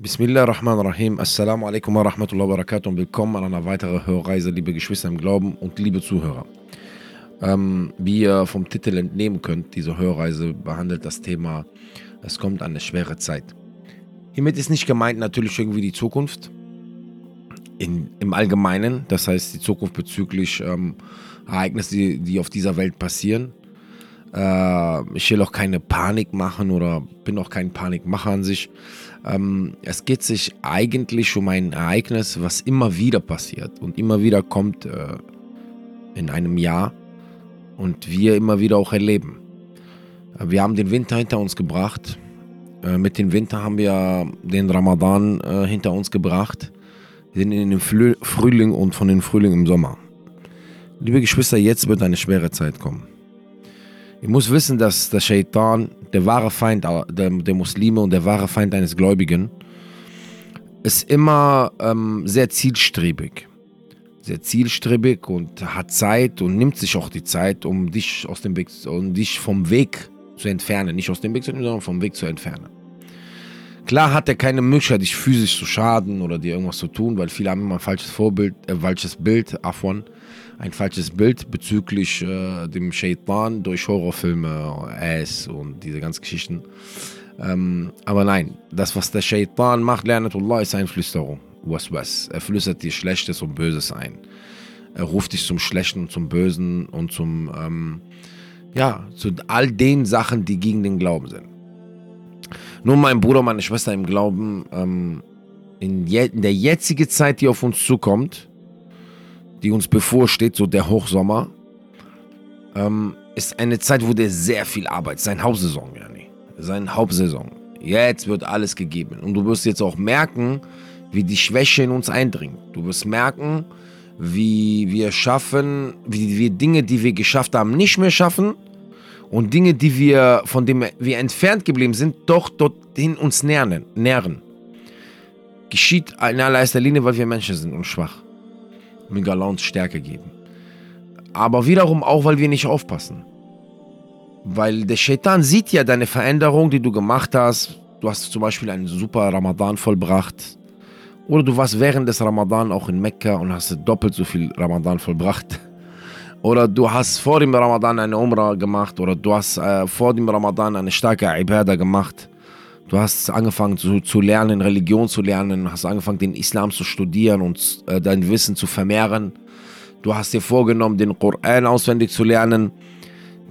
Bismillah Rahman Rahim. Assalamu alaikum wa rahmatullahi wa barakatuh und willkommen an einer weiteren Hörreise, liebe Geschwister im Glauben und liebe Zuhörer. Ähm, wie ihr vom Titel entnehmen könnt, diese Hörreise behandelt das Thema, es kommt eine schwere Zeit. Hiermit ist nicht gemeint natürlich irgendwie die Zukunft in, im Allgemeinen, das heißt die Zukunft bezüglich ähm, Ereignisse, die, die auf dieser Welt passieren. Äh, ich will auch keine Panik machen oder bin auch kein Panikmacher an sich. Ähm, es geht sich eigentlich um ein Ereignis, was immer wieder passiert und immer wieder kommt äh, in einem Jahr und wir immer wieder auch erleben. Äh, wir haben den Winter hinter uns gebracht. Mit dem Winter haben wir den Ramadan hinter uns gebracht. Wir sind in den Frühling und von den Frühling im Sommer. Liebe Geschwister, jetzt wird eine schwere Zeit kommen. Ihr muss wissen, dass der Shaitan, der wahre Feind der, der Muslime und der wahre Feind eines Gläubigen, ist immer ähm, sehr zielstrebig. Sehr zielstrebig und hat Zeit und nimmt sich auch die Zeit, um dich aus dem Weg, um dich vom Weg zu entfernen. Nicht aus dem Weg zu entfernen, sondern vom Weg zu entfernen. Klar hat er keine Möglichkeit, dich physisch zu schaden oder dir irgendwas zu tun, weil viele haben immer ein falsches Vorbild, äh, falsches Bild davon ein falsches Bild bezüglich äh, dem Shaitan durch Horrorfilme, Ass und diese ganzen Geschichten. Ähm, aber nein, das, was der Shaitan macht, Lernatullah, ist Einflüsterung. Was was. Er flüstert dir Schlechtes und Böses ein. Er ruft dich zum Schlechten und zum Bösen und zum, ähm, ja, zu all den Sachen, die gegen den Glauben sind. Nun, mein Bruder, meine Schwester im Glauben, ähm, in, in der jetzigen Zeit, die auf uns zukommt, die uns bevorsteht, so der Hochsommer, ähm, ist eine Zeit, wo der sehr viel arbeitet. Sein Hauptsaison, Yani. Sein Hauptsaison. Jetzt wird alles gegeben. Und du wirst jetzt auch merken, wie die Schwäche in uns eindringt. Du wirst merken, wie wir schaffen, wie wir Dinge, die wir geschafft haben, nicht mehr schaffen. Und Dinge, die wir, von denen wir entfernt geblieben sind, doch dorthin uns nähern. nähren. Geschieht in allererster Linie, weil wir Menschen sind und schwach mit Galons Stärke geben. Aber wiederum auch, weil wir nicht aufpassen. Weil der Shaitan sieht ja deine Veränderung, die du gemacht hast. Du hast zum Beispiel einen super Ramadan vollbracht. Oder du warst während des Ramadan auch in Mekka und hast doppelt so viel Ramadan vollbracht. Oder du hast vor dem Ramadan eine Umrah gemacht. Oder du hast äh, vor dem Ramadan eine starke Ibadah gemacht. Du hast angefangen zu, zu lernen, Religion zu lernen, hast angefangen, den Islam zu studieren und äh, dein Wissen zu vermehren. Du hast dir vorgenommen, den Koran auswendig zu lernen.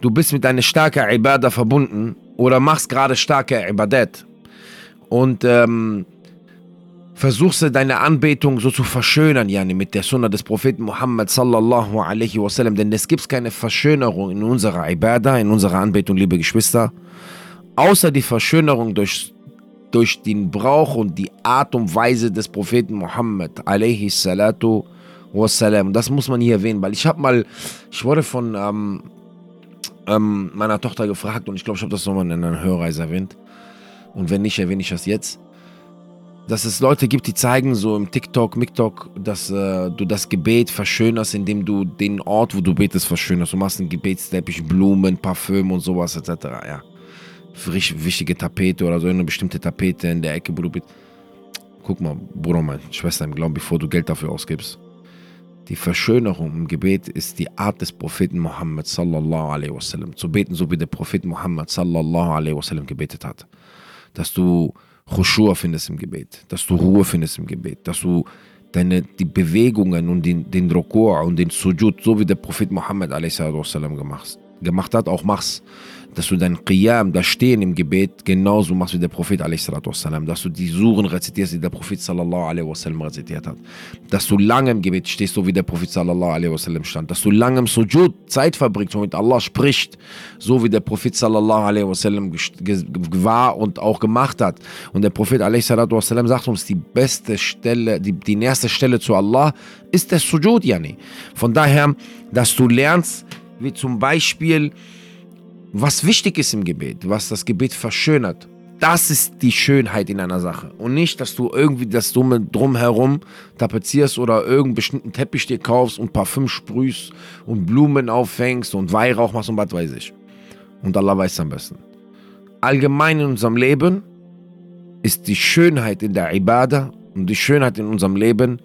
Du bist mit deiner starken Ibadah verbunden oder machst gerade starke Ibadat. Und ähm, versuchst du deine Anbetung so zu verschönern, yani, mit der Sunna des Propheten Muhammad sallallahu alaihi wasallam. Denn es gibt keine Verschönerung in unserer Ibadah, in unserer Anbetung, liebe Geschwister außer die Verschönerung durch, durch den Brauch und die Art und Weise des Propheten Muhammad alaihi. Das muss man hier erwähnen, weil ich habe mal, ich wurde von ähm, ähm, meiner Tochter gefragt und ich glaube, ich habe das nochmal in einer Hörreise erwähnt. Und wenn nicht, erwähne ich das jetzt. Dass es Leute gibt, die zeigen so im TikTok, MikTok, dass äh, du das Gebet verschönerst, indem du den Ort, wo du betest, verschönerst. Du machst einen Gebetsteppich, Blumen, Parfüm und sowas etc. Ja wichtige Tapete oder so eine bestimmte Tapete in der Ecke, wo du bist. Guck mal, Bruder, meine Schwester im Glauben, bevor du Geld dafür ausgibst. Die Verschönerung im Gebet ist die Art des Propheten Muhammad sallallahu alaihi wasallam. Zu beten, so wie der Prophet Muhammad sallallahu alaihi wasallam gebetet hat. Dass du Khushua findest im Gebet, dass du Ruhe findest im Gebet, dass du deine, die Bewegungen und den, den Rukur und den Sujud, so wie der Prophet alaihi wasallam gemacht, gemacht hat, auch machst dass du dein Qiyam, das Stehen im Gebet, genauso machst wie der Prophet wassalam, dass du die Suren rezitierst, die der Prophet wasallam rezitiert hat, dass du lange im Gebet stehst, so wie der Prophet wasallam stand, dass du lange im Sujud Zeit verbringst und mit Allah spricht, so wie der Prophet wasallam war und auch gemacht hat. Und der Prophet wassalam, sagt uns, die beste Stelle, die, die nächste Stelle zu Allah ist der Sujud, yani. Von daher, dass du lernst, wie zum Beispiel, was wichtig ist im Gebet, was das Gebet verschönert. Das ist die Schönheit in einer Sache. Und nicht, dass du irgendwie das Dumme drumherum tapezierst oder irgendeinen bestimmten Teppich dir kaufst und Parfüm sprühst und Blumen auffängst und Weihrauch machst und was weiß ich. Und Allah weiß am besten. Allgemein in unserem Leben ist die Schönheit in der Ibadah und die Schönheit in unserem Leben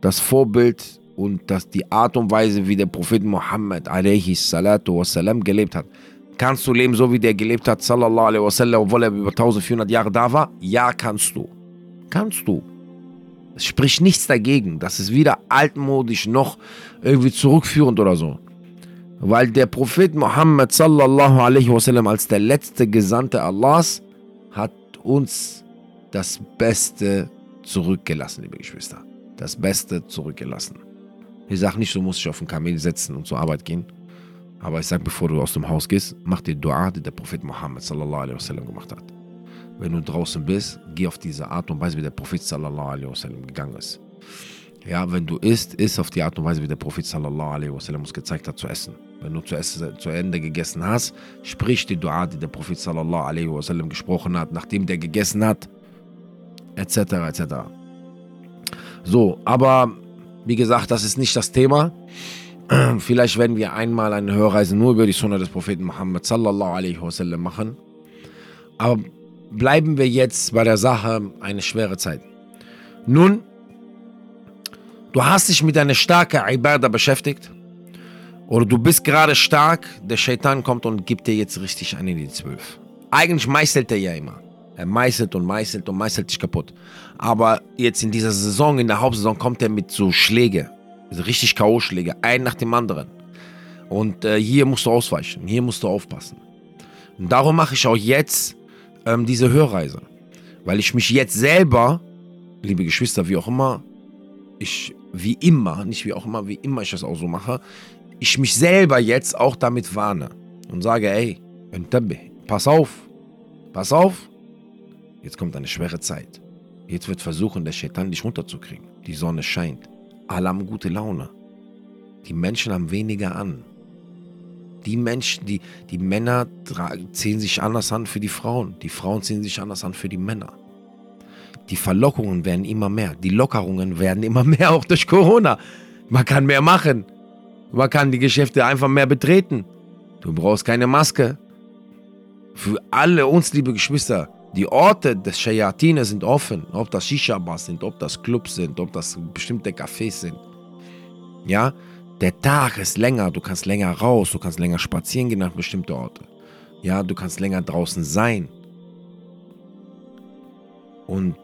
das Vorbild und das die Art und Weise, wie der Prophet Muhammad wasalam gelebt hat. Kannst du leben, so wie der gelebt hat, sallallahu obwohl er über 1400 Jahre da war? Ja, kannst du. Kannst du. Es spricht nichts dagegen. Das ist weder altmodisch noch irgendwie zurückführend oder so. Weil der Prophet Muhammad sallallahu alaihi wasallam als der letzte Gesandte Allahs hat uns das Beste zurückgelassen, liebe Geschwister. Das Beste zurückgelassen. Ich sage nicht, du musst dich auf den Kamel setzen und zur Arbeit gehen. Aber ich sage, bevor du aus dem Haus gehst, mach dir Dua, die der Prophet Muhammad sallallahu alaihi wasallam gemacht hat. Wenn du draußen bist, geh auf diese Art und Weise, wie der Prophet sallallahu alaihi wasallam gegangen ist. Ja, wenn du isst, isst auf die Art und Weise, wie der Prophet sallallahu alaihi wasallam uns gezeigt hat zu essen. Wenn du zu, essen, zu Ende gegessen hast, sprich die Dua, die der Prophet sallallahu alaihi wasallam gesprochen hat, nachdem der gegessen hat, etc. etc. So, aber wie gesagt, das ist nicht das Thema. Vielleicht werden wir einmal eine Hörreise nur über die Sunna des Propheten Muhammad sallallahu alaihi wasallam machen. Aber bleiben wir jetzt bei der Sache eine schwere Zeit. Nun, du hast dich mit einer starken Ibadah beschäftigt oder du bist gerade stark, der Shaitan kommt und gibt dir jetzt richtig einen in die Zwölf. Eigentlich meißelt er ja immer. Er meißelt und meißelt und meißelt dich kaputt. Aber jetzt in dieser Saison, in der Hauptsaison, kommt er mit so Schläge. Also richtig K.O.-Schläge, ein nach dem anderen. Und äh, hier musst du ausweichen, hier musst du aufpassen. Und darum mache ich auch jetzt ähm, diese Hörreise. Weil ich mich jetzt selber, liebe Geschwister, wie auch immer, ich, wie immer, nicht wie auch immer, wie immer ich das auch so mache, ich mich selber jetzt auch damit warne und sage, ey, pass auf, pass auf, jetzt kommt eine schwere Zeit. Jetzt wird versuchen, der Shaitan dich runterzukriegen. Die Sonne scheint. Alle haben gute Laune. Die Menschen haben weniger an. Die Menschen, die, die Männer ziehen sich anders an für die Frauen. Die Frauen ziehen sich anders an für die Männer. Die Verlockungen werden immer mehr. Die Lockerungen werden immer mehr, auch durch Corona. Man kann mehr machen. Man kann die Geschäfte einfach mehr betreten. Du brauchst keine Maske. Für alle uns, liebe Geschwister, die Orte des Shayatine sind offen. Ob das Shisha-Bars sind, ob das Clubs sind, ob das bestimmte Cafés sind. Ja, der Tag ist länger, du kannst länger raus, du kannst länger spazieren gehen nach bestimmten Orten. Ja, du kannst länger draußen sein. Und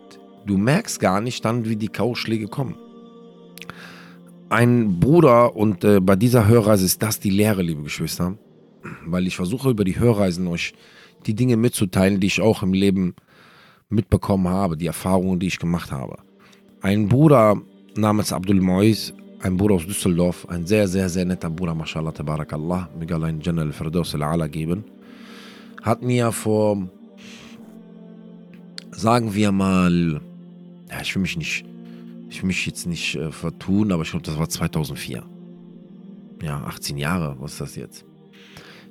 du merkst gar nicht dann, wie die Kauschläge kommen. Ein Bruder, und äh, bei dieser Hörreise ist das die Lehre, liebe Geschwister, weil ich versuche über die Hörreisen euch die Dinge mitzuteilen, die ich auch im Leben mitbekommen habe, die Erfahrungen, die ich gemacht habe. Ein Bruder namens Abdul Mois ein Bruder aus Düsseldorf, ein sehr, sehr, sehr netter Bruder, mashallah, tabarakallah, Allah in Jannah al-Firdaus al-Ala geben, hat mir vor, sagen wir mal, ja, ich will mich nicht, ich will mich jetzt nicht äh, vertun, aber ich glaube, das war 2004. Ja, 18 Jahre, was ist das jetzt?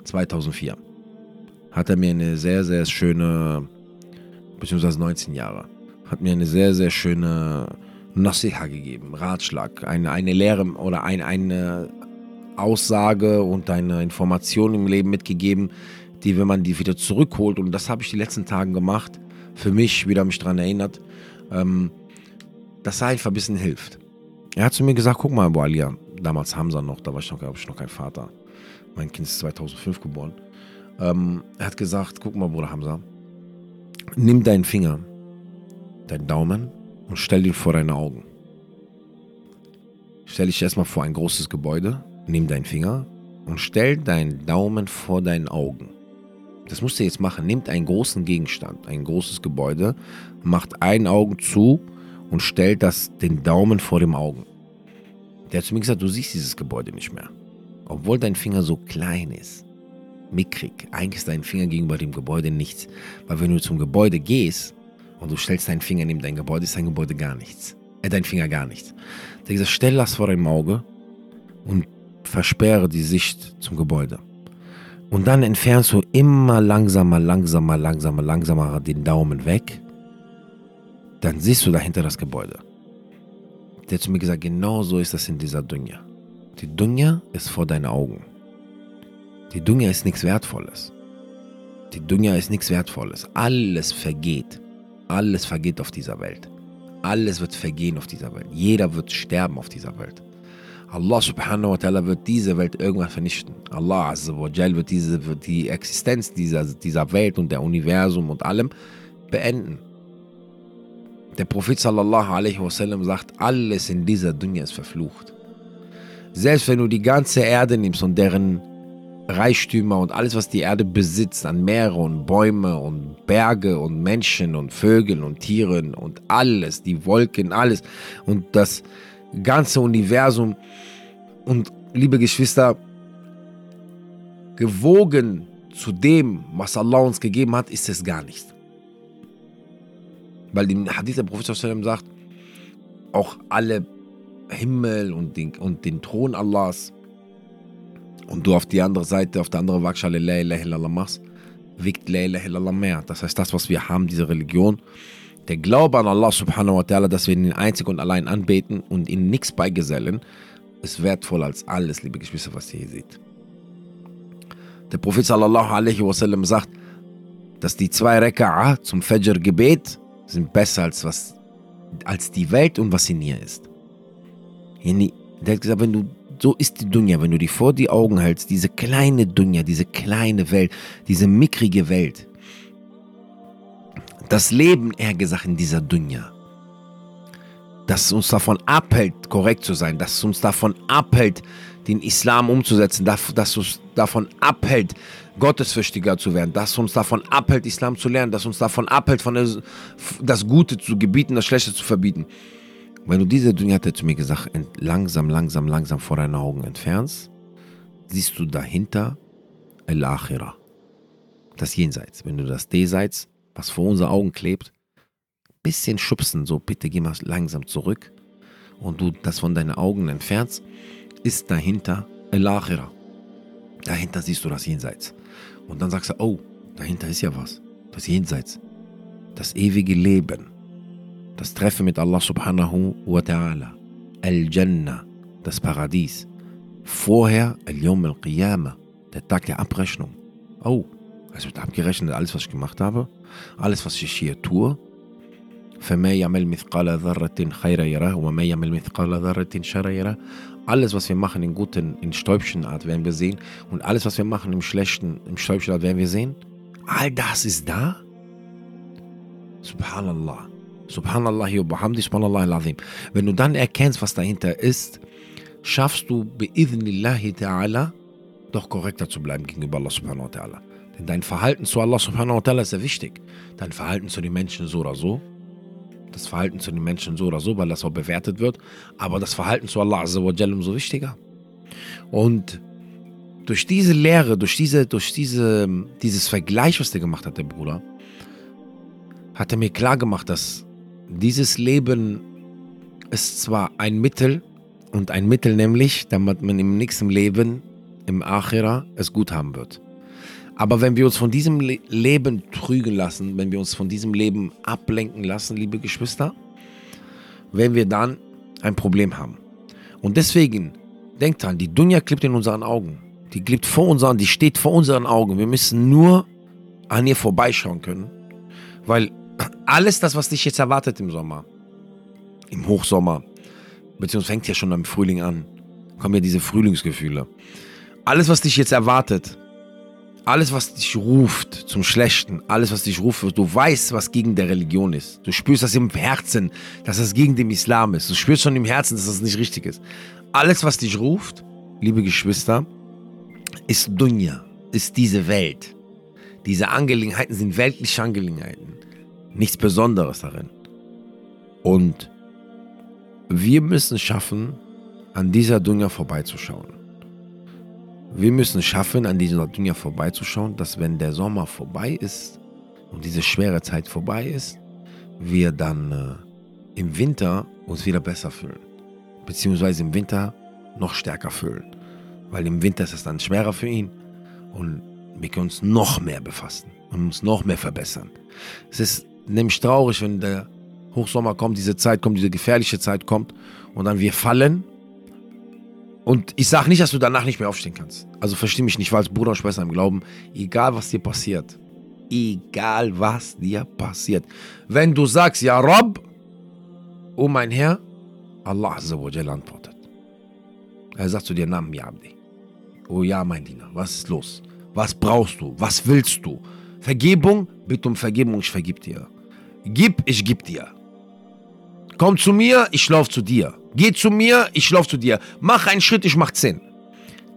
2004 hat er mir eine sehr, sehr schöne, beziehungsweise 19 Jahre, hat mir eine sehr, sehr schöne Nasiha gegeben, Ratschlag, eine, eine Lehre oder ein, eine Aussage und eine Information im Leben mitgegeben, die, wenn man die wieder zurückholt, und das habe ich die letzten Tage gemacht, für mich wieder mich daran erinnert, ähm, dass er einfach ein bisschen hilft. Er hat zu mir gesagt, guck mal, Boalia, damals Hamza noch, da war ich noch, glaube ich, noch kein Vater. Mein Kind ist 2005 geboren. Ähm, er hat gesagt, guck mal, Bruder Hamza, nimm deinen Finger, deinen Daumen und stell dir vor deine Augen. Stell dich erstmal vor ein großes Gebäude, nimm deinen Finger und stell deinen Daumen vor deinen Augen. Das musst du jetzt machen. Nimmt einen großen Gegenstand, ein großes Gebäude, macht ein Augen zu und stellt das, den Daumen vor dem Augen. Der hat zu mir gesagt, du siehst dieses Gebäude nicht mehr. Obwohl dein Finger so klein ist, mickrig, eigentlich ist dein Finger gegenüber dem Gebäude nichts. Weil wenn du zum Gebäude gehst, und du stellst deinen Finger neben dein Gebäude, ist dein Gebäude gar nichts. Äh, dein Finger gar nichts. Der gesagt, stell das vor deinem Auge und versperre die Sicht zum Gebäude. Und dann entfernst du immer langsamer, langsamer, langsamer, langsamer den Daumen weg. Dann siehst du dahinter das Gebäude. Der hat zu mir gesagt, genau so ist das in dieser Dunja. Die Dunja ist vor deinen Augen. Die Dunja ist nichts Wertvolles. Die Dunja ist nichts Wertvolles. Alles vergeht. alles vergeht auf dieser Welt. Alles wird vergehen auf dieser Welt. Jeder wird sterben auf dieser Welt. Allah subhanahu wa ta'ala wird diese Welt irgendwann vernichten. Allah azza wa jal wird, diese, wird die Existenz dieser, dieser Welt und der Universum und allem beenden. Der Prophet sallallahu alaihi wasallam sagt, alles in dieser Dunya ist verflucht. Selbst wenn du die ganze Erde nimmst und deren Reichtümer und alles, was die Erde besitzt, an Meere und Bäume und Berge und Menschen und Vögeln und Tieren und alles, die Wolken, alles und das ganze Universum und liebe Geschwister, gewogen zu dem, was Allah uns gegeben hat, ist es gar nicht. Weil im Hadith der Prophet sagt, auch alle Himmel und den, und den Thron Allahs und du auf die andere Seite, auf der anderen Waagschale La ilaha illallah machst, wiegt La ilaha illallah mehr. Das heißt, das, was wir haben, diese Religion, der Glaube an Allah subhanahu wa ta'ala, dass wir ihn einzig und allein anbeten und ihm nichts beigesellen, ist wertvoller als alles, liebe Geschwister, was ihr hier seht. Der Prophet sallallahu alaihi wasallam sagt, dass die zwei Reka'a zum Fajr-Gebet sind besser als, was, als die Welt und was in ihr ist. Der hat gesagt, wenn du so ist die Dunja, wenn du die vor die Augen hältst, diese kleine Dunja, diese kleine Welt, diese mickrige Welt. Das Leben, eher gesagt, in dieser Dunja. Das uns davon abhält, korrekt zu sein, das uns davon abhält, den Islam umzusetzen, das uns davon abhält, gottesfürchtiger zu werden, das uns davon abhält, Islam zu lernen, das uns davon abhält, von das Gute zu gebieten, das Schlechte zu verbieten. Wenn du diese Dinge, hat er zu mir gesagt, langsam, langsam, langsam vor deinen Augen entfernst, siehst du dahinter Al-Akhirah. Das Jenseits. Wenn du das Diesseits, was vor unseren Augen klebt, bisschen schubsen, so bitte geh mal langsam zurück und du das von deinen Augen entfernst, ist dahinter Al-Akhirah. Dahinter siehst du das Jenseits. Und dann sagst du, oh, dahinter ist ja was. Das Jenseits. Das ewige Leben das Treffen mit Allah subhanahu wa ta'ala, Al-Jannah, das Paradies. Vorher Al-Yawm al-Qiyamah, der Tag der Abrechnung. Oh, es wird abgerechnet, alles, was ich gemacht habe, alles, was ich hier tue. Alles, was wir machen im guten, in Stäubchenart werden wir sehen. Und alles, was wir machen im schlechten, im Stäubchenart werden wir sehen. All das ist da. Subhanallah. Subhanallah wa bihamdi, subhanallah al-azim. Wenn du dann erkennst, was dahinter ist, schaffst du bi'idhnillahi ta'ala doch korrekter zu bleiben gegenüber Allah subhanahu wa ta'ala. Denn dein Verhalten zu Allah subhanahu wa ta'ala ist sehr wichtig. Dein Verhalten zu den Menschen so oder so. Das Verhalten zu den Menschen so oder so, weil das auch bewertet wird. Aber das Verhalten zu Allah azza umso wichtiger. Und durch diese Lehre, durch, diese, durch diese, dieses Vergleich, was der gemacht hat, der Bruder, hat er mir klar gemacht, dass dieses Leben ist zwar ein Mittel und ein Mittel nämlich, damit man im nächsten Leben, im Achira, es gut haben wird. Aber wenn wir uns von diesem Le Leben trügen lassen, wenn wir uns von diesem Leben ablenken lassen, liebe Geschwister, werden wir dann ein Problem haben. Und deswegen, denkt dran, die Dunja klebt in unseren Augen. Die klebt vor unseren, die steht vor unseren Augen. Wir müssen nur an ihr vorbeischauen können. Weil alles das, was dich jetzt erwartet im Sommer, im Hochsommer, beziehungsweise fängt ja schon am Frühling an, kommen ja diese Frühlingsgefühle. Alles, was dich jetzt erwartet, alles, was dich ruft zum Schlechten, alles, was dich ruft, du weißt, was gegen der Religion ist. Du spürst das im Herzen, dass es gegen den Islam ist. Du spürst schon im Herzen, dass das nicht richtig ist. Alles, was dich ruft, liebe Geschwister, ist Dunja, ist diese Welt. Diese Angelegenheiten sind weltliche Angelegenheiten nichts Besonderes darin. Und wir müssen schaffen, an dieser Dunja vorbeizuschauen. Wir müssen schaffen, an dieser Dunja vorbeizuschauen, dass wenn der Sommer vorbei ist und diese schwere Zeit vorbei ist, wir dann äh, im Winter uns wieder besser fühlen. Beziehungsweise im Winter noch stärker fühlen. Weil im Winter ist es dann schwerer für ihn und wir können uns noch mehr befassen und uns noch mehr verbessern. Es ist nämlich traurig, wenn der Hochsommer kommt, diese Zeit kommt, diese gefährliche Zeit kommt und dann wir fallen. Und ich sage nicht, dass du danach nicht mehr aufstehen kannst. Also verstehe mich nicht, weil als Bruder und Schwester im Glauben, egal was dir passiert, egal was dir passiert. Wenn du sagst, ja Rob, oh mein Herr, Allah Azzawajal antwortet. Er sagt zu dir, Namen ja Abdi. Oh ja, mein Diener, was ist los? Was brauchst du? Was willst du? Vergebung? Bitte um Vergebung, ich vergib dir. Gib, ich gib dir. Komm zu mir, ich lauf zu dir. Geh zu mir, ich lauf zu dir. Mach einen Schritt, ich mach zehn.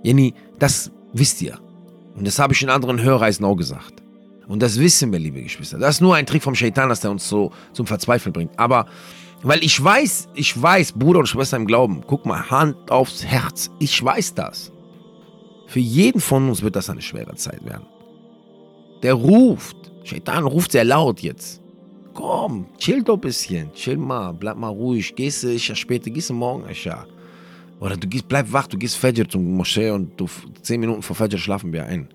Jenny, das wisst ihr. Und das habe ich in anderen Hörreisen auch gesagt. Und das wissen wir, liebe Geschwister. Das ist nur ein Trick vom Shaitan, dass der uns so zum Verzweifeln bringt. Aber weil ich weiß, ich weiß, Bruder und Schwester im Glauben, guck mal, Hand aufs Herz. Ich weiß das. Für jeden von uns wird das eine schwere Zeit werden. Der ruft. Shaitan ruft sehr laut jetzt. Komm, chill doch ein bisschen. Chill mal, bleib mal ruhig. Gehst du Isha später, gehst du morgen Isha. Oder du gehst, bleib wach, du gehst Fajr zum Moschee und du zehn Minuten vor Fajr schlafen wir ein.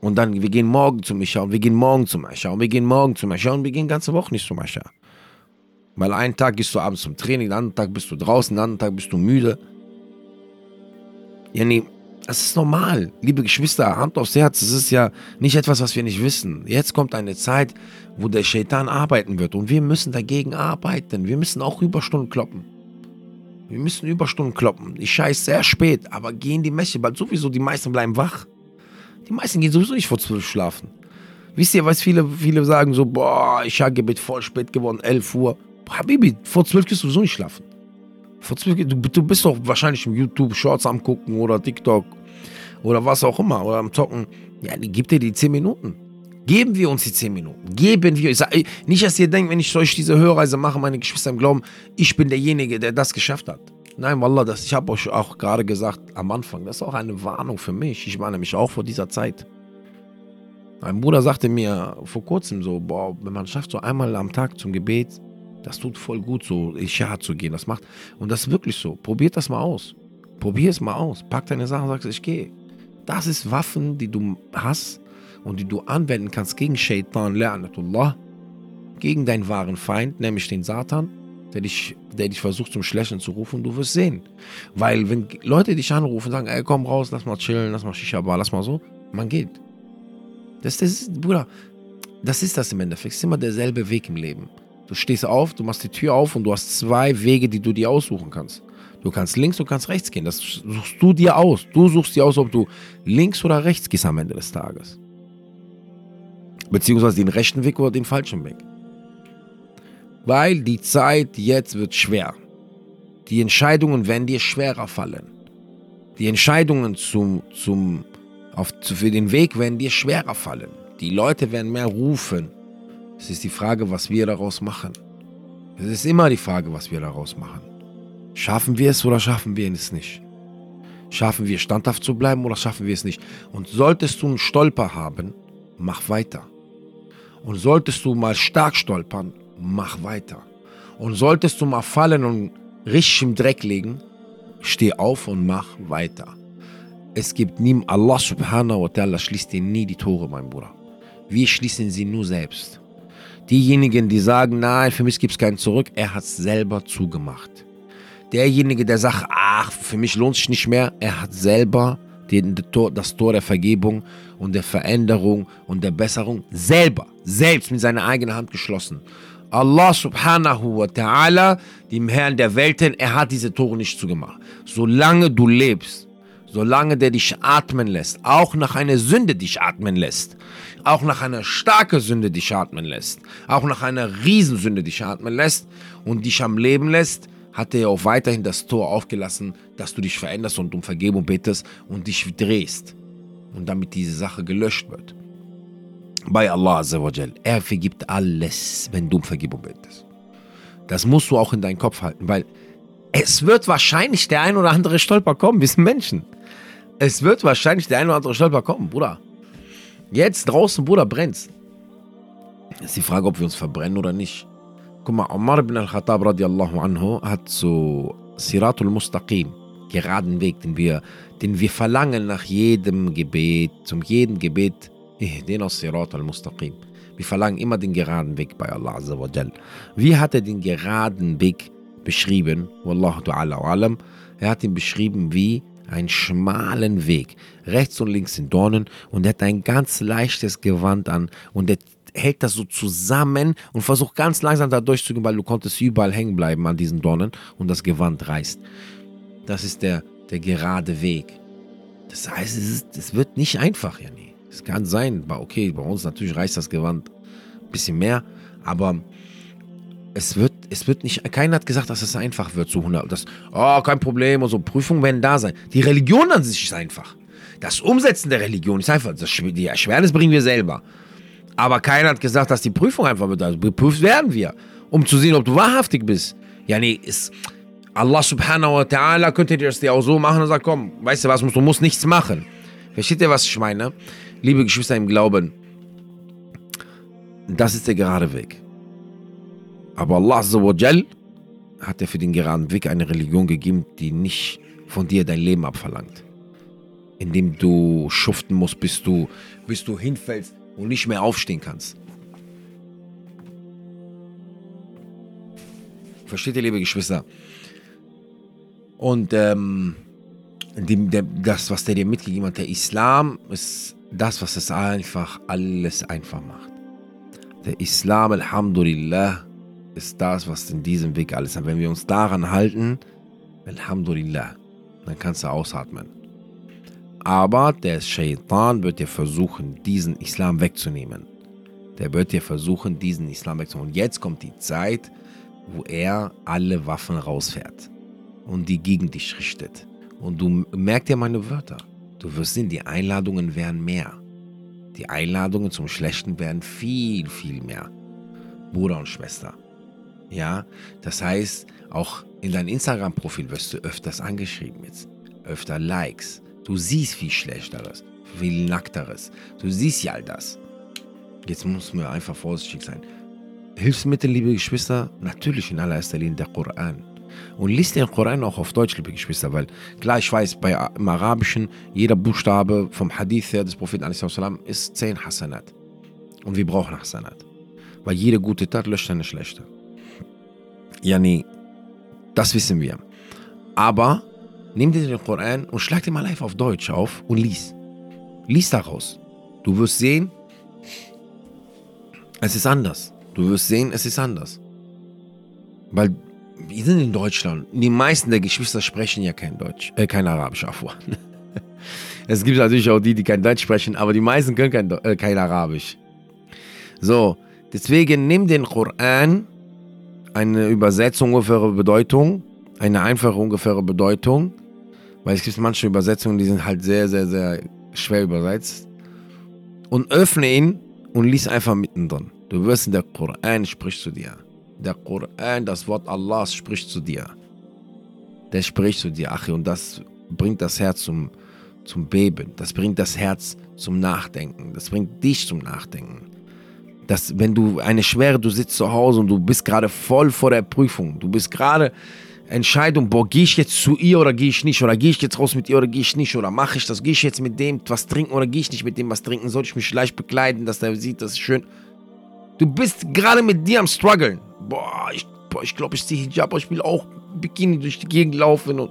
Und dann, wir gehen morgen zum Isha und wir gehen morgen zum Isha und wir gehen morgen zum Isha und wir gehen ganze Woche nicht zum Isha. Weil einen Tag gehst du abends zum Training, den anderen Tag bist du draußen, den anderen Tag bist du müde. Ja, nee, das ist normal. Liebe Geschwister, Hand aufs Herz, das ist ja nicht etwas, was wir nicht wissen. Jetzt kommt eine Zeit, wo der Shaitan arbeiten wird und wir müssen dagegen arbeiten. Wir müssen auch Überstunden kloppen. Wir müssen Überstunden kloppen. Ich scheiß sehr spät, aber gehen die Mesche bald sowieso, die meisten bleiben wach. Die meisten gehen sowieso nicht vor zwölf schlafen. Wisst ihr, was viele, viele sagen so, boah, ich habe Gebet voll spät geworden, 11 Uhr. Habibi, vor zwölf gehst du sowieso nicht schlafen. Du, du bist doch wahrscheinlich im YouTube Shorts am gucken oder TikTok oder was auch immer oder am Zocken. Ja, gib dir die zehn Minuten. Geben wir uns die zehn Minuten. Geben wir. Ich sag, nicht, dass ihr denkt, wenn ich euch diese Hörreise mache, meine Geschwister im Glauben, ich bin derjenige, der das geschafft hat. Nein, Wallah, das, ich habe euch auch gerade gesagt am Anfang, das ist auch eine Warnung für mich. Ich warne mich auch vor dieser Zeit. Mein Bruder sagte mir vor kurzem so, boah, wenn man schafft so einmal am Tag zum Gebet, das tut voll gut, so Isha zu gehen. Das macht. Und das ist wirklich so. Probiert das mal aus. Probier es mal aus. Pack deine Sachen und sagst, ich gehe. Das ist Waffen, die du hast und die du anwenden kannst gegen Shaitan, La'natullah, gegen deinen wahren Feind, nämlich den Satan, der dich, der dich versucht zum Schlechten zu rufen, du wirst sehen. Weil wenn Leute dich anrufen und sagen, ey, komm raus, lass mal chillen, lass mal Shisha lass mal so, man geht. Das, das ist, Bruder, das ist das im Endeffekt. Es ist immer derselbe Weg im Leben. Du stehst auf, du machst die Tür auf und du hast zwei Wege, die du dir aussuchen kannst. Du kannst links, du kannst rechts gehen. Das suchst du dir aus. Du suchst dir aus, ob du links oder rechts gehst am Ende des Tages. Beziehungsweise den rechten Weg oder den falschen Weg. Weil die Zeit jetzt wird schwer. Die Entscheidungen werden dir schwerer fallen. Die Entscheidungen zum, zum, auf, für den Weg werden dir schwerer fallen. Die Leute werden mehr rufen. Es ist die Frage, was wir daraus machen. Es ist immer die Frage, was wir daraus machen. Schaffen wir es oder schaffen wir es nicht? Schaffen wir standhaft zu bleiben oder schaffen wir es nicht? Und solltest du einen Stolper haben, mach weiter. Und solltest du mal stark stolpern, mach weiter. Und solltest du mal fallen und richtig im Dreck liegen, steh auf und mach weiter. Es gibt nie, Allah subhanahu wa ta'ala schließt dir nie die Tore, mein Bruder. Wir schließen sie nur selbst. Diejenigen, die sagen, nein, für mich gibt es keinen zurück, er hat es selber zugemacht. Derjenige, der sagt, ach, für mich lohnt sich nicht mehr, er hat selber den, das Tor der Vergebung und der Veränderung und der Besserung selber, selbst mit seiner eigenen Hand geschlossen. Allah subhanahu wa ta'ala, dem Herrn der Welten, er hat diese Tore nicht zugemacht. Solange du lebst, solange der dich atmen lässt, auch nach einer Sünde dich atmen lässt, auch nach einer starken Sünde dich atmen lässt, auch nach einer Riesensünde dich atmen lässt und dich am Leben lässt, hat er auch weiterhin das Tor aufgelassen, dass du dich veränderst und um Vergebung betest und dich drehst und damit diese Sache gelöscht wird. Bei Allah Azzawajal. Er vergibt alles, wenn du um Vergebung betest. Das musst du auch in deinen Kopf halten, weil es wird wahrscheinlich der ein oder andere Stolper kommen. Wir sind Menschen. Es wird wahrscheinlich der ein oder andere Stolper kommen, Bruder. Jetzt draußen, Bruder, brennt's. Ist die Frage, ob wir uns verbrennen oder nicht. Guck mal, Omar ibn al-Khattab radiallahu anhu hat so Siratul Mustaqim, geraden Weg, den wir, den wir verlangen nach jedem Gebet, zum jedem Gebet, den aus Sirat al-Mustaqim. Wir verlangen immer den geraden Weg bei Allah Azza wa. Wie hat er den geraden Weg beschrieben? Wallahu ta'ala alam. Er hat ihn beschrieben wie einen schmalen Weg. Rechts und links sind Dornen und er hat ein ganz leichtes Gewand an und er hält das so zusammen und versucht ganz langsam da durchzugehen, weil du konntest überall hängen bleiben an diesen Dornen und das Gewand reißt. Das ist der, der gerade Weg. Das heißt, es, ist, es wird nicht einfach, Janni. Es kann sein, okay, bei uns natürlich reißt das Gewand ein bisschen mehr, aber es wird, es wird nicht, keiner hat gesagt, dass es einfach wird, so 100, das, oh, kein Problem und so, Prüfungen werden da sein. Die Religion an sich ist einfach. Das Umsetzen der Religion ist einfach, das, die Erschwernis bringen wir selber. Aber keiner hat gesagt, dass die Prüfung einfach wird. Also geprüft werden wir, um zu sehen, ob du wahrhaftig bist. Ja, nee, ist, Allah subhanahu wa ta'ala könnte dir das dir auch so machen und sagt, komm, weißt du was, du musst nichts machen. Versteht ihr, was ich meine? Liebe Geschwister im Glauben, das ist der gerade Weg. Aber Allah hat dir für den geraden Weg eine Religion gegeben, die nicht von dir dein Leben abverlangt. Indem du schuften musst, bis du, bis du hinfällst und nicht mehr aufstehen kannst. Versteht ihr, liebe Geschwister? Und ähm, dem, der, das, was der dir mitgegeben hat, der Islam, ist das, was es einfach alles einfach macht. Der Islam, Alhamdulillah, ist das, was in diesem Weg alles hat. Wenn wir uns daran halten, Alhamdulillah, dann kannst du ausatmen. Aber der Shaitan wird dir versuchen, diesen Islam wegzunehmen. Der wird dir versuchen, diesen Islam wegzunehmen. Und jetzt kommt die Zeit, wo er alle Waffen rausfährt und die gegen dich richtet. Und du merkst ja meine Wörter. Du wirst sehen, die Einladungen werden mehr. Die Einladungen zum Schlechten werden viel, viel mehr. Bruder und Schwester. Ja, das heißt, auch in dein Instagram-Profil wirst du öfters angeschrieben jetzt. Öfter Likes. Du siehst viel Schlechteres, viel Nackteres. Du siehst ja all das. Jetzt muss man einfach vorsichtig sein. Hilfsmittel, liebe Geschwister, natürlich in allererster Linie der Koran. Und liest den Koran auch auf Deutsch, liebe Geschwister, weil klar, ich weiß, bei, im Arabischen, jeder Buchstabe vom Hadith her des Propheten ist 10 Hasanat. Und wir brauchen Hasanat. Weil jede gute Tat löscht eine schlechte. Ja, nee, das wissen wir. Aber nimm dir den Koran und schlag den mal live auf Deutsch auf und lies. Lies daraus. Du wirst sehen, es ist anders. Du wirst sehen, es ist anders. Weil wir sind in Deutschland. Die meisten der Geschwister sprechen ja kein Deutsch, äh, kein Arabisch, Afwan. es gibt natürlich auch die, die kein Deutsch sprechen, aber die meisten können kein, äh, kein Arabisch. So, deswegen nimm den Koran, eine Übersetzung ungefähre Bedeutung, eine einfache ungefähre Bedeutung, weil es gibt manche Übersetzungen, die sind halt sehr, sehr, sehr schwer übersetzt. Und öffne ihn und lies einfach mittendrin. Du wirst in der Koran spricht zu dir. Der Koran, das Wort Allahs spricht zu dir. Der spricht zu dir, Achi, und das bringt das Herz zum, zum Beben. Das bringt das Herz zum Nachdenken. Das bringt dich zum Nachdenken. Das, wenn du eine schwere, du sitzt zu Hause und du bist gerade voll vor der Prüfung. Du bist gerade Entscheidung, boah, gehe ich jetzt zu ihr oder gehe ich nicht? Oder gehe ich jetzt raus mit ihr oder gehe ich nicht? Oder mache ich das? Gehe ich jetzt mit dem was trinken oder gehe ich nicht mit dem was trinken? Soll ich mich leicht bekleiden, dass der sieht, das ist schön? Du bist gerade mit dir am struggeln boah, ich, boah, ich glaube, ich ziehe Hijab, ich will auch Bikini durch die Gegend laufen und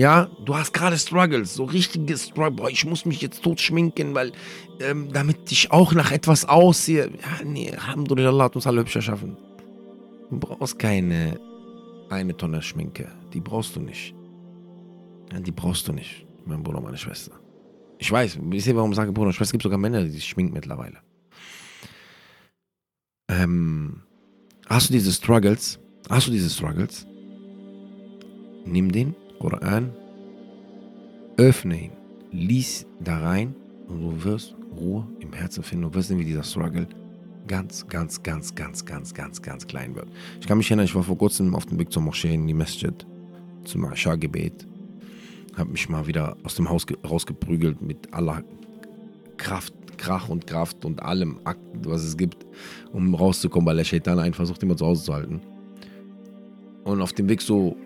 ja, du hast gerade Struggles, so richtige Struggles. Boah, ich muss mich jetzt tot schminken, weil, ähm, damit ich auch nach etwas aussehe. Ja, nee, Alhamdulillah hat uns alle hübscher schaffen. Du brauchst keine eine Tonne Schminke. Die brauchst du nicht. Ja, die brauchst du nicht, mein Bruder, meine Schwester. Ich weiß, ich sehe, warum ich sage Bruder und Schwester. Es gibt sogar Männer, die sich schminken mittlerweile ähm, hast du diese Struggles, hast du diese Struggles, nimm den Koran, öffne ihn, lies da rein und du wirst Ruhe im Herzen finden. Du wirst sehen, wie dieser Struggle ganz, ganz, ganz, ganz, ganz, ganz, ganz klein wird. Ich kann mich erinnern, ich war vor kurzem auf dem Weg zur Moschee in die Masjid, zum Asha-Gebet. Habe mich mal wieder aus dem Haus rausgeprügelt mit aller Kraft Krach und Kraft und allem, was es gibt, um rauszukommen, weil der Shaitan einen versucht immer zu Hause zu halten. Und auf dem Weg so.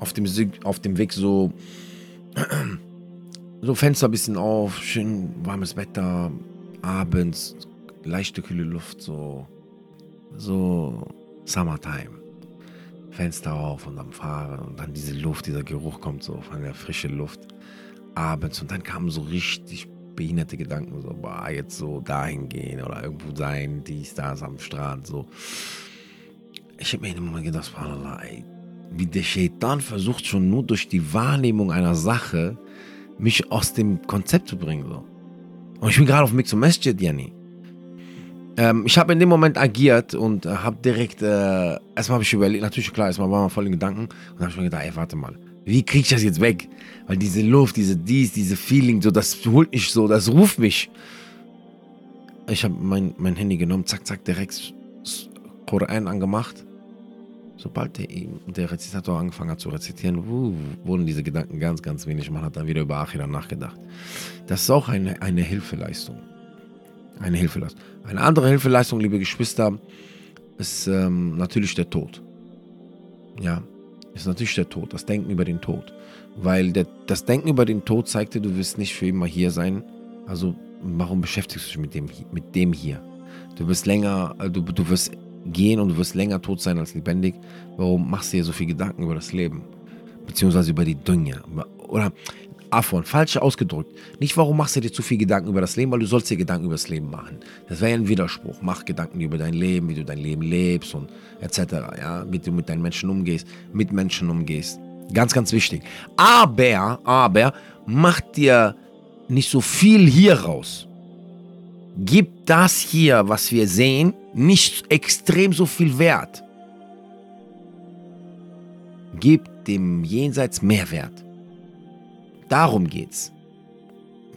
Auf dem, auf dem Weg so. So Fenster ein bisschen auf, schön warmes Wetter, abends, leichte kühle Luft, so. So Summertime. Fenster auf und am Fahren und dann diese Luft, dieser Geruch kommt so von der frischen Luft abends und dann kamen so richtig behinderte Gedanken, so, boah, jetzt so dahin gehen oder irgendwo sein, dies, das am Strand, so. Ich habe mir Moment gedacht, subhanallah, ey, wie der Shaitan versucht schon nur durch die Wahrnehmung einer Sache, mich aus dem Konzept zu bringen, so. Und ich bin gerade auf dem Weg zum Masjid, Jenny. Ähm, ich habe in dem Moment agiert und äh, habe direkt, äh, erstmal habe ich überlegt, natürlich klar, erstmal war man voll in Gedanken und habe ich mir gedacht, ey, warte mal, wie kriege ich das jetzt weg? Weil diese Luft, diese dies, diese Feeling, so, das holt mich so, das ruft mich. Ich habe mein, mein Handy genommen, zack, zack, direkt Koran angemacht. Sobald der, der Rezitator angefangen hat zu rezitieren, uh, wurden diese Gedanken ganz, ganz wenig. Man hat dann wieder über Achira nachgedacht. Das ist auch eine, eine Hilfeleistung. Eine Hilfeleistung. Eine andere Hilfeleistung, liebe Geschwister, ist ähm, natürlich der Tod. Ja, ist natürlich der Tod, das Denken über den Tod. Weil der, das Denken über den Tod zeigt dir, du wirst nicht für immer hier sein. Also warum beschäftigst du dich mit dem, mit dem hier? Du wirst länger, du, du wirst gehen und du wirst länger tot sein als lebendig. Warum machst du dir so viel Gedanken über das Leben? Beziehungsweise über die Dinge. Oder Afon, falsch ausgedrückt. Nicht, warum machst du dir zu viel Gedanken über das Leben, weil du sollst dir Gedanken über das Leben machen. Das wäre ja ein Widerspruch. Mach Gedanken über dein Leben, wie du dein Leben lebst und etc. Ja, wie du mit deinen Menschen umgehst, mit Menschen umgehst. Ganz, ganz wichtig. Aber, aber, mach dir nicht so viel hier raus. Gib das hier, was wir sehen, nicht extrem so viel Wert. Gib dem Jenseits mehr Wert. Darum geht's.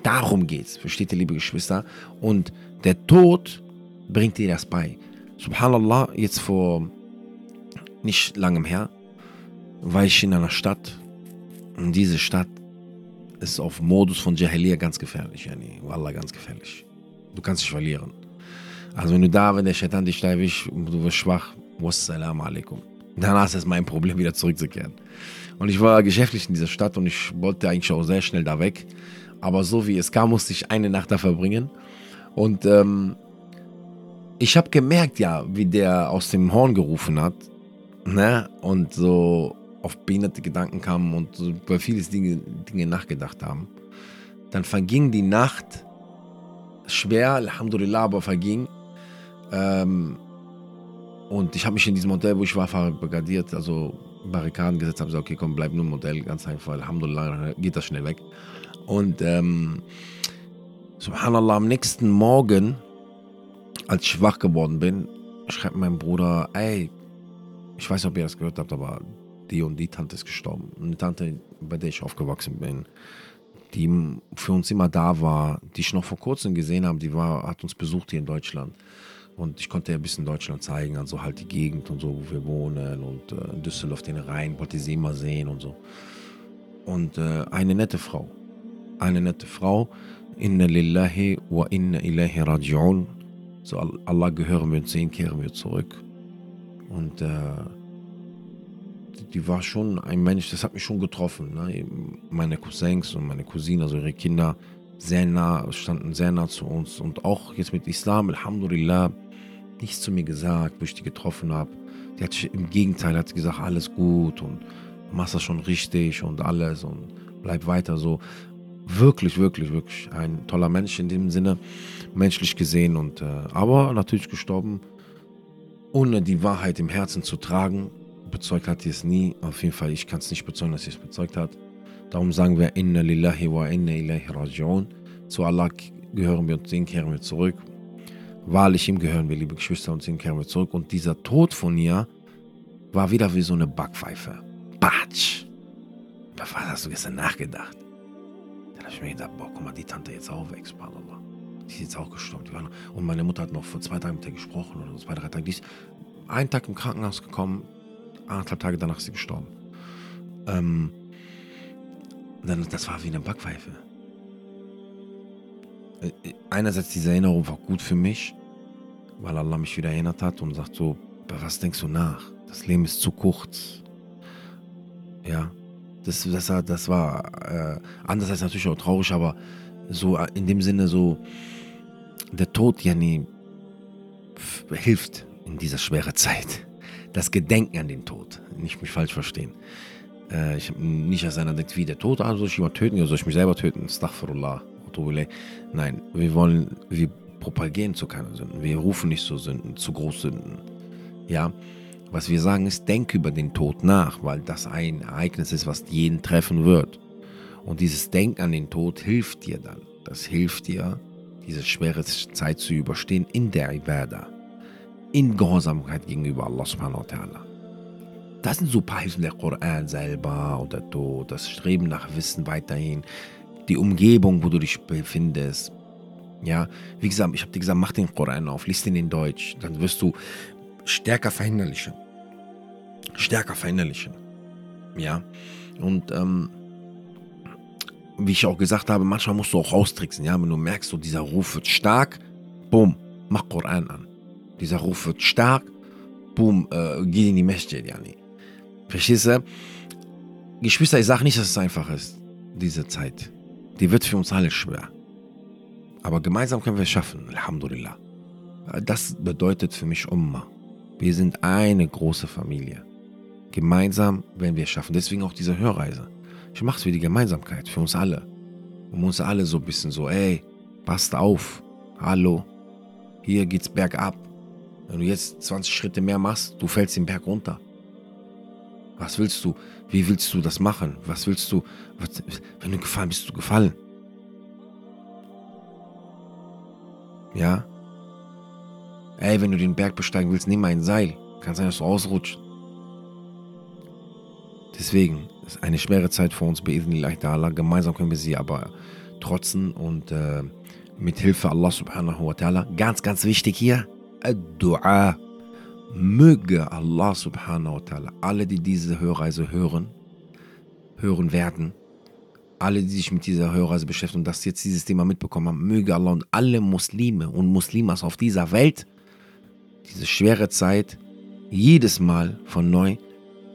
Darum geht's, versteht ihr, liebe Geschwister? Und der Tod bringt dir das bei. Subhanallah, jetzt vor nicht langem her war ich in einer Stadt und diese Stadt ist auf Modus von Jahiliya ganz gefährlich, yani. Wallah, ganz gefährlich. Du kannst dich verlieren. Also wenn du da, wenn der Shaitan dich da erwischt, du wirst schwach, wassalamu alaikum. Danach ist es mein Problem, wieder zurückzukehren. Und ich war geschäftlich in dieser Stadt und ich wollte eigentlich auch sehr schnell da weg. Aber so wie es kam, musste ich eine Nacht da verbringen. Und ähm, ich habe gemerkt, ja, wie der aus dem Horn gerufen hat. Ne? Und so auf behinderte Gedanken kam und so über vieles Dinge, Dinge nachgedacht haben. Dann verging die Nacht schwer, Alhamdulillah, aber verging. Ähm, und ich habe mich in diesem Hotel, wo ich war, verbarrikadiert, also Barrikaden gesetzt, habe gesagt, okay, komm, bleib nur im Hotel, ganz einfach, Alhamdulillah, geht das schnell weg. Und ähm, Subhanallah, am nächsten Morgen, als ich wach geworden bin, schreibt mein Bruder, ey, ich weiß nicht, ob ihr das gehört habt, aber die und die Tante ist gestorben. Eine Tante, bei der ich aufgewachsen bin, die für uns immer da war, die ich noch vor kurzem gesehen habe, die war, hat uns besucht hier in Deutschland. Und ich konnte ja ein bisschen Deutschland zeigen, also halt die Gegend und so, wo wir wohnen und äh, Düsseldorf den Rhein, wollte sie immer sehen und so. Und äh, eine nette Frau, eine nette Frau, inna lillahi wa inna ilahi raji'un. So Allah gehören wir und sehen, kehren wir zurück. Und äh, die war schon ein Mensch, das hat mich schon getroffen. Ne? Meine Cousins und meine Cousine, also ihre Kinder, sehr nah, standen sehr nah zu uns. Und auch jetzt mit Islam, Alhamdulillah, nichts zu mir gesagt, wo ich die getroffen habe. Die hat im Gegenteil hat gesagt, alles gut und machst das schon richtig und alles und bleib weiter so. Wirklich, wirklich, wirklich ein toller Mensch in dem Sinne, menschlich gesehen und äh, aber natürlich gestorben, ohne die Wahrheit im Herzen zu tragen. Bezeugt hat sie es nie. Auf jeden Fall, ich kann es nicht bezeugen, dass sie es bezeugt hat. Darum sagen wir Inna lillahi wa inna ilahi raji'un. Zu Allah gehören wir und den kehren wir zurück. Wahrlich ihm gehören wir, liebe Geschwister, und den kehren wir zurück. Und dieser Tod von ihr war wieder wie so eine Backpfeife. Batsch! Was hast du gestern nachgedacht? Dann habe ich mir gedacht, boah, guck mal, die Tante jetzt auch weg, subhanallah. Die ist jetzt auch gestorben. Und meine Mutter hat noch vor zwei Tagen mit ihr gesprochen oder zwei, drei Tage. Die ist einen Tag im Krankenhaus gekommen, anderthalb Tage danach ist sie gestorben. Ähm, dann, das war wie eine Backpfeife. Äh, einerseits diese Erinnerung war gut für mich, weil Allah mich wieder erinnert hat und sagt so, was denkst du nach? Das Leben ist zu kurz. Ja, das, das, das war äh, anders als natürlich auch traurig, aber so äh, in dem Sinne so, der Tod, ja nie hilft in dieser schweren Zeit. das Gedenken an den Tod. Nicht mich falsch verstehen. Äh, ich, nicht, dass einer denkt, wie der Tod, also soll ich jemand töten oder soll ich mich selber töten? Astaghfirullah. Nein, wir wollen, wir propagieren zu keiner Sünden. Wir rufen nicht zu Sünden, zu Großsünden. Ja, was wir sagen ist, denk über den Tod nach, weil das ein Ereignis ist, was jeden treffen wird. Und dieses Denken an den Tod hilft dir dann. Das hilft dir, diese schwere Zeit zu überstehen in der Ibadah. In Gehorsamkeit gegenüber Allah subhanahu wa ta'ala. Das sind so paar Hilfen, der Koran selber und der Tod, das Streben nach Wissen weiterhin, die Umgebung, wo du dich befindest. Ja, wie gesagt, ich habe dir gesagt, mach den Koran auf, liest ihn in Deutsch, dann wirst du stärker verinnerlichen. Stärker verinnerlichen. Ja, und ähm, wie ich auch gesagt habe, manchmal musst du auch austricksen, ja, wenn du merkst, so dieser Ruf wird stark, boom, mach Koran an. Dieser Ruf wird stark, boom, äh, geh in die Masjid, yani. Verstehst du? Geschwister, ich sage nicht, dass es einfach ist, diese Zeit. Die wird für uns alle schwer. Aber gemeinsam können wir es schaffen, Alhamdulillah. Das bedeutet für mich Umma. Wir sind eine große Familie. Gemeinsam werden wir es schaffen. Deswegen auch diese Hörreise. Ich mache es für die Gemeinsamkeit, für uns alle. Um uns alle so ein bisschen so, ey, passt auf. Hallo, hier geht's bergab. Wenn du jetzt 20 Schritte mehr machst, du fällst den Berg runter. Was willst du? Wie willst du das machen? Was willst du? Was, wenn du gefallen bist, du gefallen. Ja? Ey, wenn du den Berg besteigen willst, nimm ein Seil. Kann sein, dass du ausrutscht. Deswegen ist eine schwere Zeit für uns, Allah. Gemeinsam können wir sie aber trotzen und äh, mit Hilfe Allah subhanahu wa ta'ala. Ganz, ganz wichtig hier, Dua. Möge Allah subhanahu wa ta'ala alle, die diese Hörreise hören, hören werden, alle, die sich mit dieser Hörreise beschäftigen und das jetzt dieses Thema mitbekommen haben, möge Allah und alle Muslime und Muslimas auf dieser Welt diese schwere Zeit jedes Mal von neu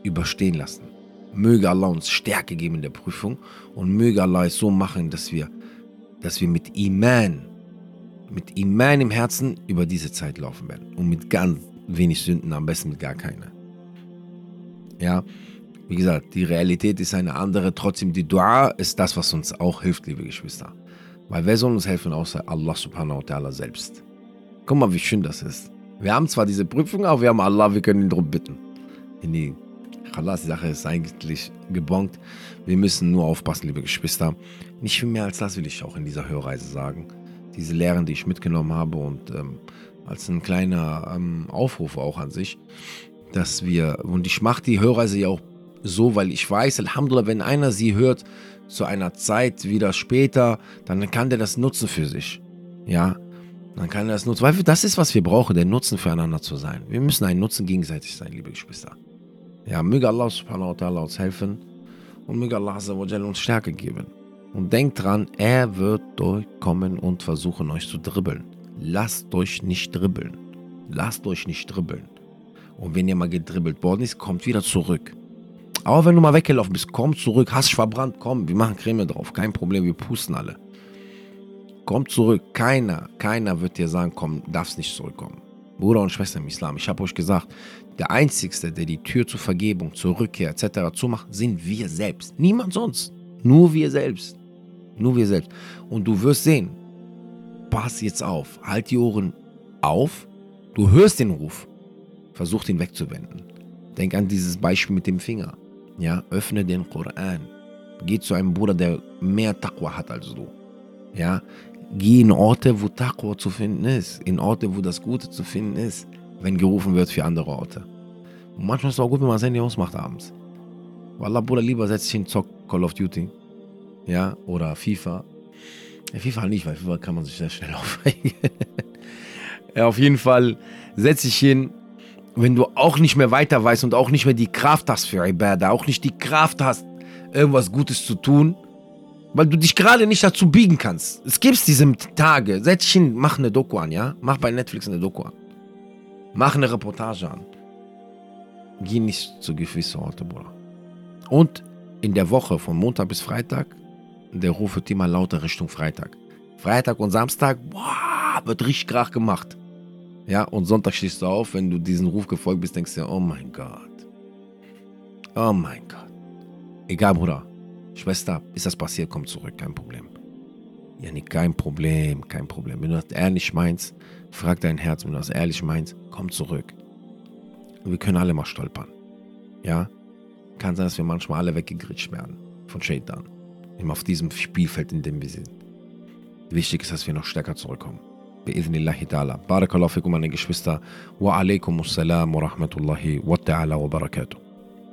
überstehen lassen. Möge Allah uns Stärke geben in der Prüfung und möge Allah es so machen, dass wir, dass wir mit Iman, mit Iman im Herzen über diese Zeit laufen werden. Und mit ganz wenig Sünden, am besten mit gar keine. Ja, wie gesagt, die Realität ist eine andere. Trotzdem, die Dua ist das, was uns auch hilft, liebe Geschwister. Weil wer soll uns helfen, außer Allah subhanahu wa ta'ala selbst? Guck mal, wie schön das ist. Wir haben zwar diese Prüfung, aber wir haben Allah, wir können ihn darum bitten. In die Khalas, die Sache ist eigentlich gebongt. Wir müssen nur aufpassen, liebe Geschwister. Nicht viel mehr als das will ich auch in dieser Hörreise sagen. Diese Lehren, die ich mitgenommen habe und ähm, als ein kleiner ähm, Aufruf auch an sich, dass wir, und ich mache die Hörreise ja auch so, weil ich weiß, Alhamdulillah, wenn einer sie hört zu einer Zeit wieder später, dann kann der das nutzen für sich. Ja, dann kann er das nutzen. Weil das ist, was wir brauchen, der Nutzen füreinander zu sein. Wir müssen ein Nutzen gegenseitig sein, liebe Geschwister. Ja, möge Allah subhanahu wa ta'ala uns helfen und möge Allah uns Stärke geben. Und denkt dran, er wird durchkommen und versuchen, euch zu dribbeln. Lasst euch nicht dribbeln. Lasst euch nicht dribbeln. Und wenn ihr mal gedribbelt worden ist, kommt wieder zurück. Aber wenn du mal weggelaufen bist, komm zurück, hast dich verbrannt, komm, wir machen Creme drauf, kein Problem, wir pusten alle. Komm zurück, keiner, keiner wird dir sagen, komm, darfst nicht zurückkommen. Bruder und Schwester im Islam, ich habe euch gesagt, der Einzige, der die Tür zur Vergebung, zur Rückkehr etc. zumacht, sind wir selbst. Niemand sonst. Nur wir selbst. Nur wir selbst. Und du wirst sehen, pass jetzt auf, halt die Ohren auf, du hörst den Ruf, versuch ihn wegzuwenden. Denk an dieses Beispiel mit dem Finger. Ja, öffne den Koran. Geh zu einem Bruder, der mehr Taqwa hat als du. Ja, geh in Orte, wo Taqwa zu finden ist, in Orte, wo das Gute zu finden ist wenn gerufen wird für andere Orte. Und manchmal ist es auch gut, wenn man sein Handy ausmacht abends. Wallah, Bruder, lieber setz dich hin, zock Call of Duty. Ja, oder FIFA. Ja, FIFA nicht, weil FIFA kann man sich sehr schnell aufregen. ja, auf jeden Fall setz dich hin, wenn du auch nicht mehr weiter weißt und auch nicht mehr die Kraft hast für Ibadah, auch nicht die Kraft hast, irgendwas Gutes zu tun, weil du dich gerade nicht dazu biegen kannst. Es gibt diese Tage. Setz dich hin, mach eine Doku an, ja? Mach bei Netflix eine Doku an. Mach eine Reportage an. Geh nicht zu gewissen Orten, Bruder. Und in der Woche von Montag bis Freitag, der Ruf wird immer lauter Richtung Freitag. Freitag und Samstag, boah, wird richtig krach gemacht. Ja, und Sonntag stehst du auf, wenn du diesen Ruf gefolgt bist, denkst du oh mein Gott. Oh mein Gott. Egal, Bruder. Schwester, ist das passiert, komm zurück, kein Problem. Ja, nee, kein Problem, kein Problem. Wenn du das ehrlich meinst, frag dein Herz, wenn du das ehrlich meinst, komm zurück. Und wir können alle mal stolpern. Ja? Kann sein, dass wir manchmal alle weggegritscht werden von Shaitan. Immer auf diesem Spielfeld, in dem wir sind. Wichtig ist, dass wir noch stärker zurückkommen. Bi'idhnillahi ta'ala. Barakallahu fikum, meine Geschwister. Wa alaikum assalam wa rahmatullahi wa ta'ala wa barakatuh.